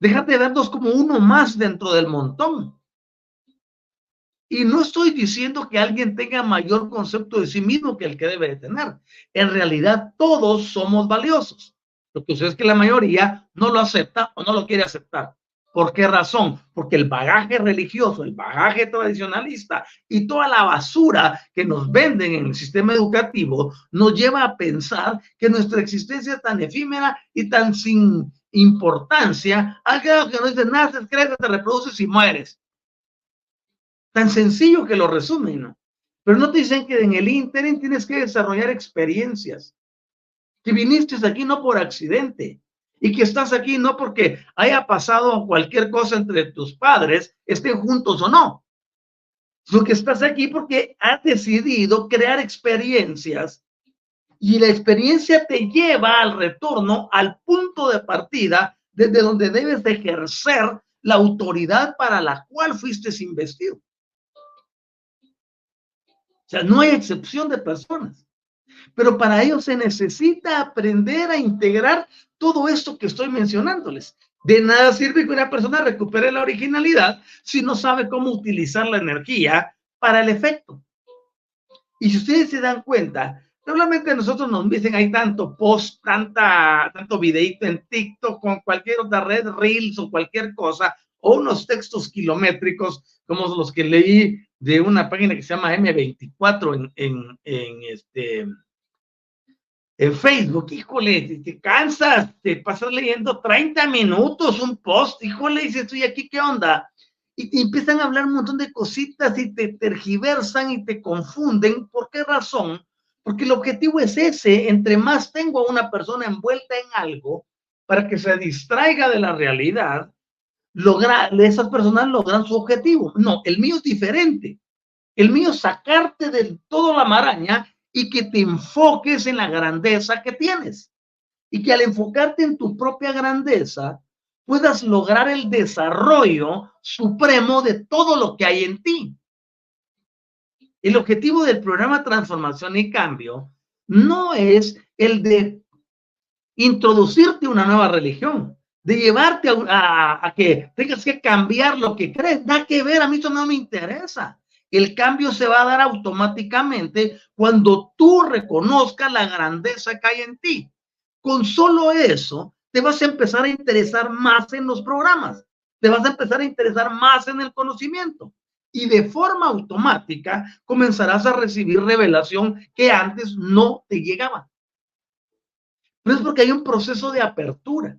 Dejar de vernos como uno más dentro del montón. Y no estoy diciendo que alguien tenga mayor concepto de sí mismo que el que debe de tener. En realidad, todos somos valiosos. Lo que sucede es que la mayoría no lo acepta o no lo quiere aceptar. ¿Por qué razón? Porque el bagaje religioso, el bagaje tradicionalista y toda la basura que nos venden en el sistema educativo nos lleva a pensar que nuestra existencia es tan efímera y tan sin importancia, algo que no dice, naces, creces, te reproduces y mueres. Tan sencillo que lo resumen, ¿no? Pero no te dicen que en el ínterin tienes que desarrollar experiencias, que viniste aquí no por accidente y que estás aquí no porque haya pasado cualquier cosa entre tus padres, estén juntos o no, sino que estás aquí porque has decidido crear experiencias y la experiencia te lleva al retorno, al punto de partida desde donde debes de ejercer la autoridad para la cual fuiste investido. O sea, no hay excepción de personas. Pero para ello se necesita aprender a integrar todo esto que estoy mencionándoles. De nada sirve que una persona recupere la originalidad si no sabe cómo utilizar la energía para el efecto. Y si ustedes se dan cuenta, normalmente nosotros nos dicen hay tanto post, tanta, tanto videito en TikTok, con cualquier otra red, Reels o cualquier cosa, o unos textos kilométricos como los que leí de una página que se llama M24 en, en, este, en Facebook. Híjole, te, cansas, te pasas leyendo 30 minutos un post, híjole, dices, estoy aquí, ¿qué onda? Y te empiezan a hablar un montón de cositas y te tergiversan y te confunden. ¿Por qué razón? Porque el objetivo es ese, entre más tengo a una persona envuelta en algo para que se distraiga de la realidad, logra, esas personas logran su objetivo. No, el mío es diferente. El mío es sacarte de toda la maraña y que te enfoques en la grandeza que tienes. Y que al enfocarte en tu propia grandeza, puedas lograr el desarrollo supremo de todo lo que hay en ti. El objetivo del programa Transformación y Cambio no es el de introducirte una nueva religión de llevarte a, que tengas que cambiar lo que crees. Da que ver, a mí eso no me interesa. El cambio se va a dar automáticamente cuando tú reconozcas la grandeza que hay en ti. Con solo eso, te vas a empezar a interesar más en los programas, te vas a empezar a interesar más en el conocimiento y de forma automática comenzarás a recibir revelación que antes no te llegaba. No es porque hay un proceso de apertura.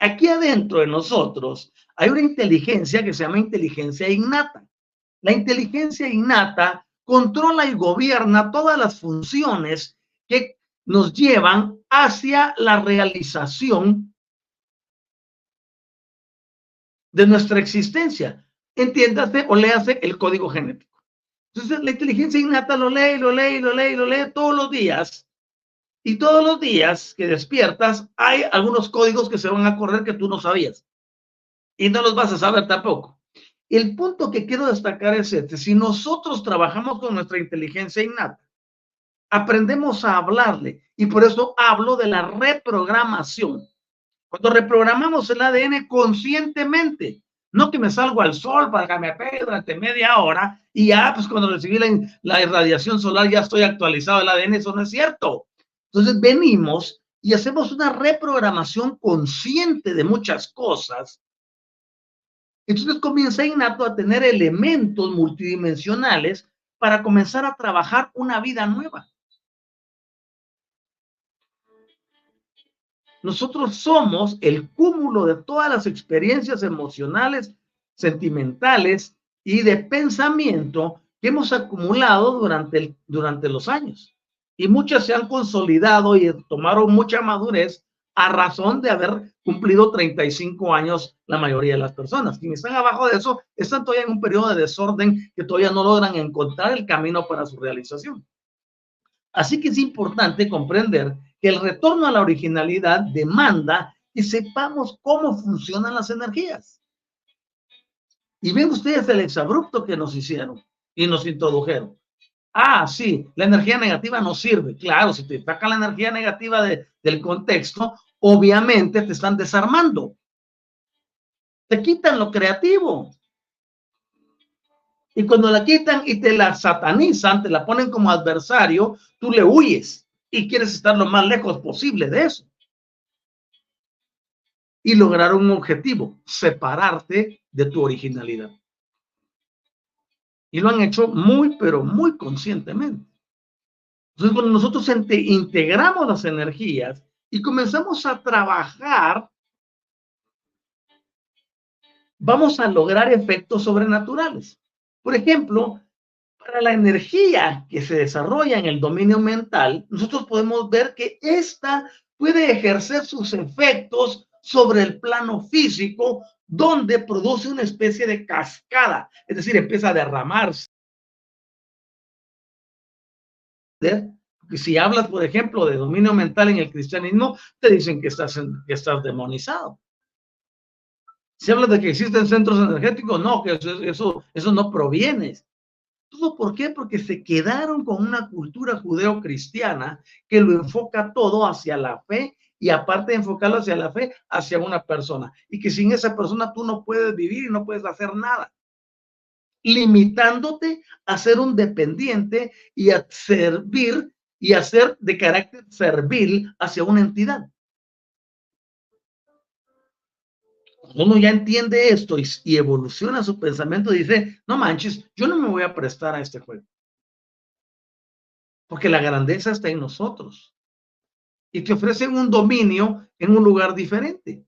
Aquí adentro de nosotros hay una inteligencia que se llama inteligencia innata. La inteligencia innata controla y gobierna todas las funciones que nos llevan hacia la realización de nuestra existencia. Entiéndase o léase el código genético. Entonces, la inteligencia innata lo lee, lo lee, lo lee, lo lee todos los días y todos los días que despiertas hay algunos códigos que se van a correr que tú no sabías. Y no los vas a saber tampoco. El punto que quiero destacar es este. Si nosotros trabajamos con nuestra inteligencia innata, aprendemos a hablarle. Y por eso hablo de la reprogramación. Cuando reprogramamos el ADN conscientemente, no que me salgo al sol para que me pegue durante media hora y ya, pues cuando recibí la, la irradiación solar ya estoy actualizado el ADN, eso no es cierto. Entonces venimos y hacemos una reprogramación consciente de muchas cosas Entonces comienza innato a tener elementos multidimensionales para comenzar a trabajar una vida nueva. Nosotros somos el cúmulo de todas las experiencias emocionales, sentimentales y de pensamiento que hemos acumulado durante, durante los años. Y muchas se han consolidado y tomaron mucha madurez a razón de haber cumplido 35 años la mayoría de las personas. Quienes están abajo de eso están todavía en un periodo de desorden que todavía no logran encontrar el camino para su realización. Así que es importante comprender que el retorno a la originalidad demanda que sepamos cómo funcionan las energías. Y ven ustedes el exabrupto que nos hicieron y nos introdujeron. Ah, sí, la energía negativa no sirve. Claro, si te saca la energía negativa del contexto, obviamente te están desarmando. Te quitan lo creativo. Y cuando la quitan y te la satanizan, te la ponen como adversario, tú le huyes y quieres estar lo más lejos posible de eso. Y lograr un objetivo, separarte de tu originalidad. Y lo han hecho muy, pero muy conscientemente. Entonces, cuando nosotros integramos las energías y comenzamos a trabajar, vamos a lograr efectos sobrenaturales. Por ejemplo, para la energía que se desarrolla en el dominio mental, nosotros podemos ver que esta puede ejercer sus efectos sobre el plano físico donde produce una especie de cascada, es decir, empieza a derramarse. si hablas, por ejemplo, de dominio mental en el cristianismo, te dicen que estás, que estás demonizado. Si hablas de que existen centros energéticos, no, que eso, eso, eso no proviene. ¿Todo por qué? Porque se quedaron con una cultura judeo-cristiana que lo enfoca todo hacia la fe y aparte de enfocarlo hacia la fe, hacia una persona. Y que sin esa persona tú no puedes vivir y no puedes hacer nada. Limitándote a ser un dependiente y a servir y a ser de carácter servil hacia una entidad. Uno ya entiende esto y, y evoluciona su pensamiento, dice, no manches, yo no me voy a prestar a este juego. Porque la grandeza está en nosotros y te ofrecen un dominio en un lugar diferente.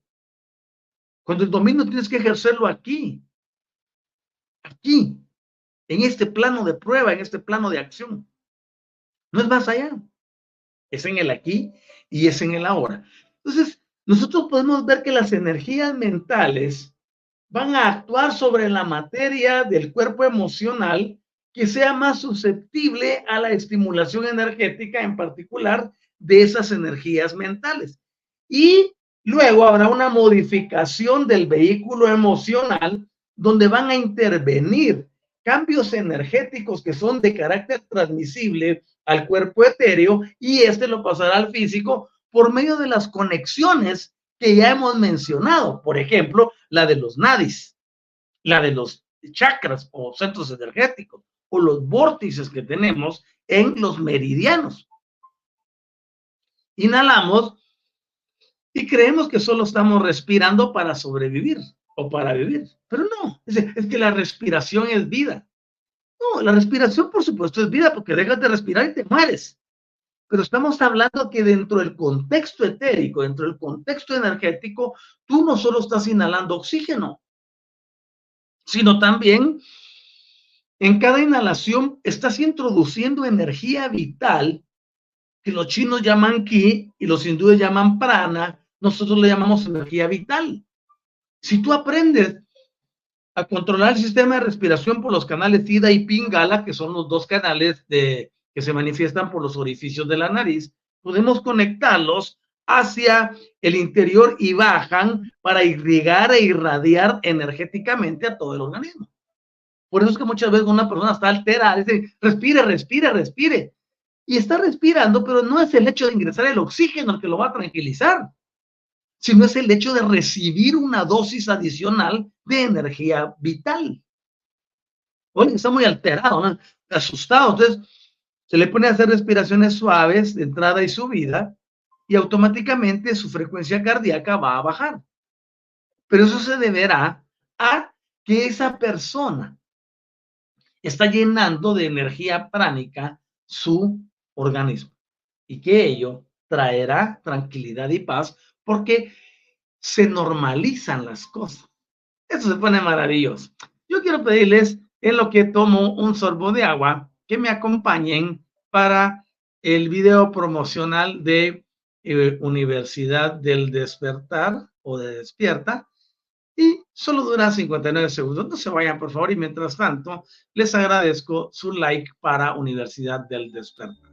Cuando el dominio tienes que ejercerlo aquí, aquí, en este plano de prueba, en este plano de acción. No es más allá. Es en el aquí y es en el ahora. Entonces, nosotros podemos ver que las energías mentales van a actuar sobre la materia del cuerpo emocional que sea más susceptible a la estimulación energética, en particular de esas energías mentales. Y luego habrá una modificación del vehículo emocional donde van a intervenir cambios energéticos que son de carácter transmisible al cuerpo etéreo y este lo pasará al físico por medio de las conexiones que ya hemos mencionado, por ejemplo, la de los nadis, la de los chakras o centros energéticos o los vórtices que tenemos en los meridianos inhalamos y creemos que solo estamos respirando para sobrevivir o para vivir. Pero no, es, que la respiración es vida. No, la respiración por supuesto es vida porque dejas de respirar y te mueres. Pero estamos hablando que dentro del contexto etérico, dentro del contexto energético, tú no solo estás inhalando oxígeno, sino también en cada inhalación estás introduciendo energía vital que los chinos llaman ki y los hindúes llaman prana, nosotros le llamamos energía vital. Si tú aprendes a controlar el sistema de respiración por los canales Ida y Pingala, que son los dos canales de, que se manifiestan por los orificios de la nariz, podemos conectarlos hacia el interior y bajan para irrigar e irradiar energéticamente a todo el organismo. Por eso es que muchas veces una persona está alterada, dice, respire, respire, respire y está respirando, pero no es el hecho de ingresar el oxígeno el que lo va a tranquilizar, sino es el hecho de recibir una dosis adicional de energía vital. Oye, está muy alterado, asustado, entonces se le pone a hacer respiraciones suaves de entrada y subida y automáticamente su frecuencia cardíaca va a bajar. Pero eso se deberá a que esa persona está llenando de energía pránica su organismo y que ello traerá tranquilidad y paz porque se normalizan las cosas. Eso se pone maravilloso. Yo quiero pedirles, en lo que tomo un sorbo de agua, que me acompañen para el video promocional de eh, Universidad del Despertar o de Despierta. Y solo dura 59 segundos. No se vayan, por favor. Y mientras tanto, les agradezco su like para Universidad del Despertar.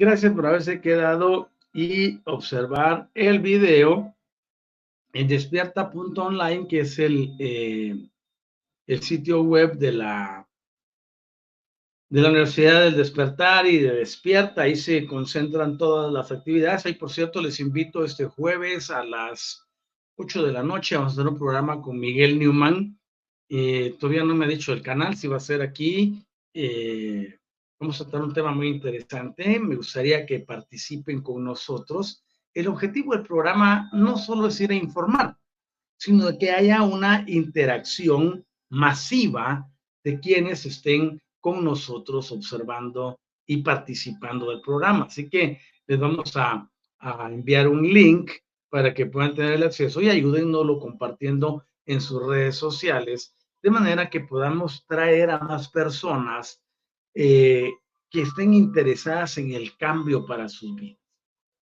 Gracias por haberse quedado y observar el video en despierta.online, que es el, eh, el sitio web de la, de la Universidad del Despertar y de Despierta. Ahí se concentran todas las actividades. Ahí, por cierto, les invito este jueves a las 8 de la noche. Vamos a hacer un programa con Miguel Newman. Eh, todavía no me ha dicho el canal si va a ser aquí. Eh, Vamos a tratar un tema muy interesante. Me gustaría que participen con nosotros. El objetivo del programa no solo es ir a informar, sino que haya una interacción masiva de quienes estén con nosotros observando y participando del programa. Así que les vamos a, a enviar un link para que puedan tener el acceso y ayúdennoslo compartiendo en sus redes sociales, de manera que podamos traer a más personas eh, que estén interesadas en el cambio para sus vidas.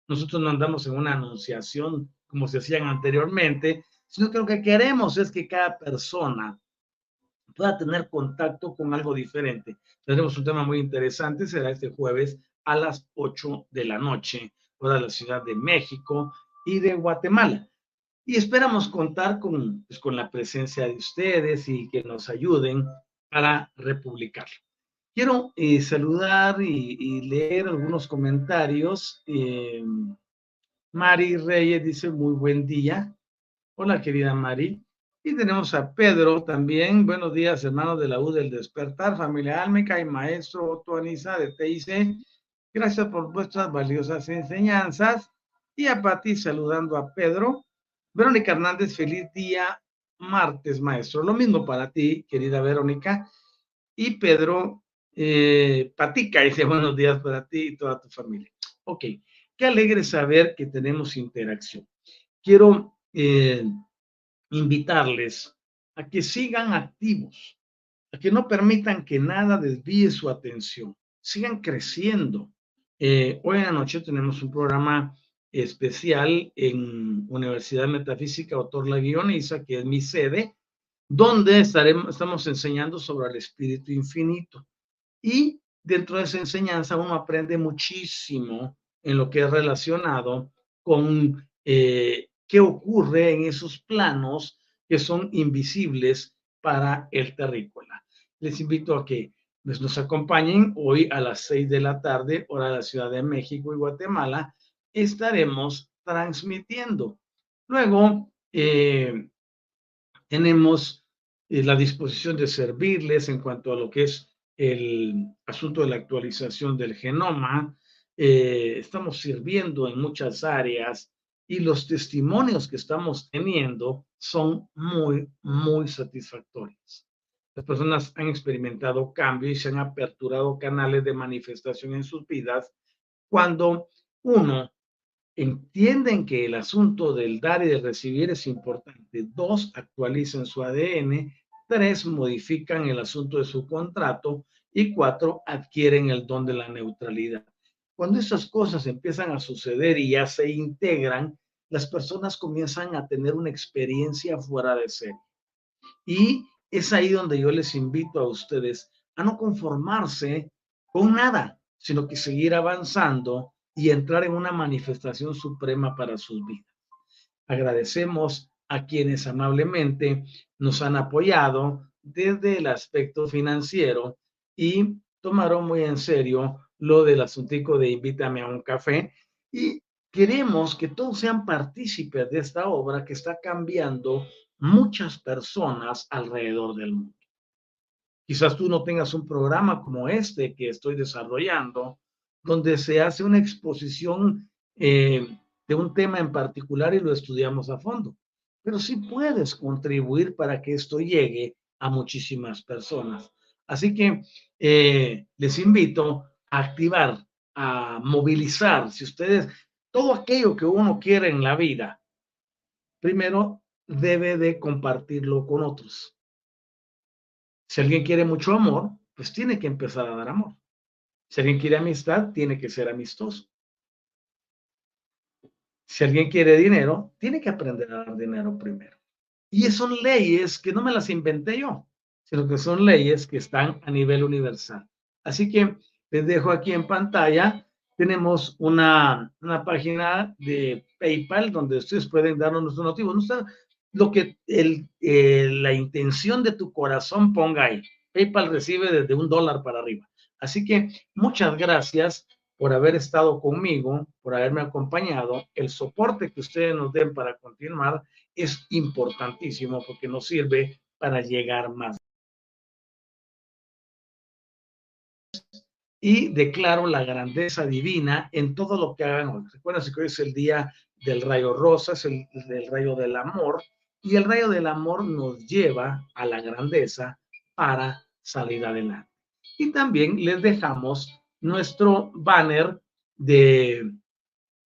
Nosotros no andamos en una anunciación como se hacían anteriormente, sino que lo que queremos es que cada persona pueda tener contacto con algo diferente. Tenemos un tema muy interesante, será este jueves a las 8 de la noche, hora la Ciudad de México y de Guatemala. Y esperamos contar con, pues, con la presencia de ustedes y que nos ayuden para republicarlo. Quiero eh, saludar y, leer algunos comentarios. Eh, Mari Reyes dice muy buen día. Hola, querida Mari. Y tenemos a Pedro también. Buenos días, hermanos de la U del Despertar, familia Álmica y maestro Otto de TIC. Gracias por vuestras valiosas enseñanzas. Y a Pati saludando a Pedro. Verónica Hernández, feliz día martes, maestro. Lo mismo para ti, querida Verónica. Y Pedro eh, Patica dice <laughs> buenos días para ti y toda tu familia. Ok, qué alegre saber que tenemos interacción. Quiero eh, invitarles a que sigan activos, a que no permitan que nada desvíe su atención, sigan creciendo. Eh, hoy en la noche tenemos un programa especial en Universidad Metafísica Autor La Guioniza, que es mi sede, donde estaremos, estamos enseñando sobre el espíritu infinito. Y dentro de esa enseñanza uno aprende muchísimo en lo que es relacionado con eh, qué ocurre en esos planos que son invisibles para el terrícola. Les invito a que nos acompañen hoy a las seis de la tarde, hora de la Ciudad de México y Guatemala. Estaremos transmitiendo. Luego, eh, tenemos eh, la disposición de servirles en cuanto a lo que es el asunto de la actualización del genoma. Eh, estamos sirviendo en muchas áreas y los testimonios que estamos teniendo son muy, muy satisfactorios. Las personas han experimentado cambio y se han aperturado canales de manifestación en sus vidas cuando uno entienden que el asunto del dar y de recibir es importante. Dos, actualicen su ADN. Tres, modifican el asunto de su contrato. Y cuatro, adquieren el don de la neutralidad. Cuando esas cosas empiezan a suceder y ya se integran, las personas comienzan a tener una experiencia fuera de ser. Y es ahí donde yo les invito a ustedes a no conformarse con nada, sino que seguir avanzando y entrar en una manifestación suprema para sus vidas. Agradecemos a quienes amablemente nos han apoyado desde el aspecto financiero y tomaron muy en serio lo del asuntico de invítame a un café y queremos que todos sean partícipes de esta obra que está cambiando muchas personas alrededor del mundo. Quizás tú no tengas un programa como este que estoy desarrollando, donde se hace una exposición eh, de un tema en particular y lo estudiamos a fondo. Pero sí puedes contribuir para que esto llegue a muchísimas personas. Así que eh, les invito a activar, a movilizar, si ustedes, todo aquello que uno quiere en la vida, primero debe de compartirlo con otros. Si alguien quiere mucho amor, pues tiene que empezar a dar amor. Si alguien quiere amistad, tiene que ser amistoso. Si alguien quiere dinero, tiene que aprender a dar dinero primero. Y son leyes que no me las inventé yo, sino que son leyes que están a nivel universal. Así que les dejo aquí en pantalla. Tenemos una, una página de PayPal donde ustedes pueden darnos nuestro motivo. No lo que el, eh, la intención de tu corazón ponga ahí. PayPal recibe desde un dólar para arriba. Así que muchas gracias por haber estado conmigo, por haberme acompañado. El soporte que ustedes nos den para continuar es importantísimo porque nos sirve para llegar más. Y declaro la grandeza divina en todo lo que hagan hoy. Recuerden que hoy es el día del rayo rosa, es el del rayo del amor, y el rayo del amor nos lleva a la grandeza para salir adelante. Y también les dejamos nuestro banner de,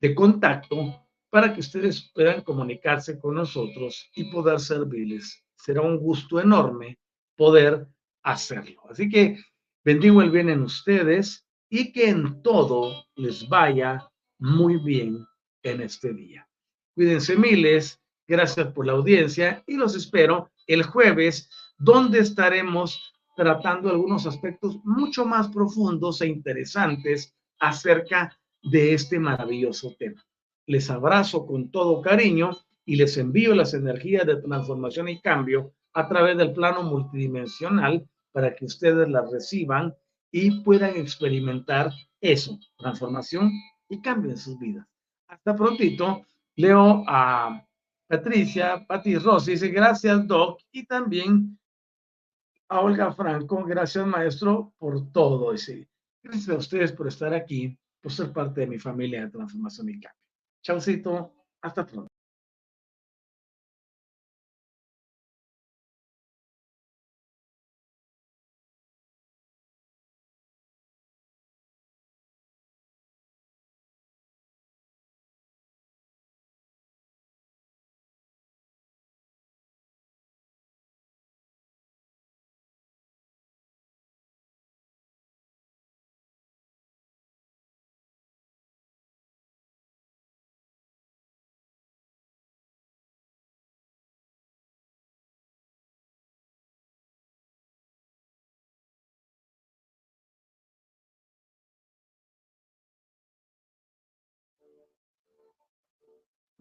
de contacto para que ustedes puedan comunicarse con nosotros y poder servirles. Será un gusto enorme poder hacerlo. Así que bendigo el bien en ustedes y que en todo les vaya muy bien en este día. Cuídense miles, gracias por la audiencia y los espero el jueves, donde estaremos tratando algunos aspectos mucho más profundos e interesantes acerca de este maravilloso tema. Les abrazo con todo cariño y les envío las energías de transformación y cambio a través del plano multidimensional para que ustedes las reciban y puedan experimentar eso, transformación y cambio en sus vidas. Hasta prontito, leo a Patricia, Pati Rossi, dice gracias Doc y también a Olga Franco, gracias maestro por todo. ese gracias a ustedes por estar aquí, por ser parte de mi familia de transformación y cambio. Chaucito, hasta pronto.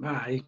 Bye.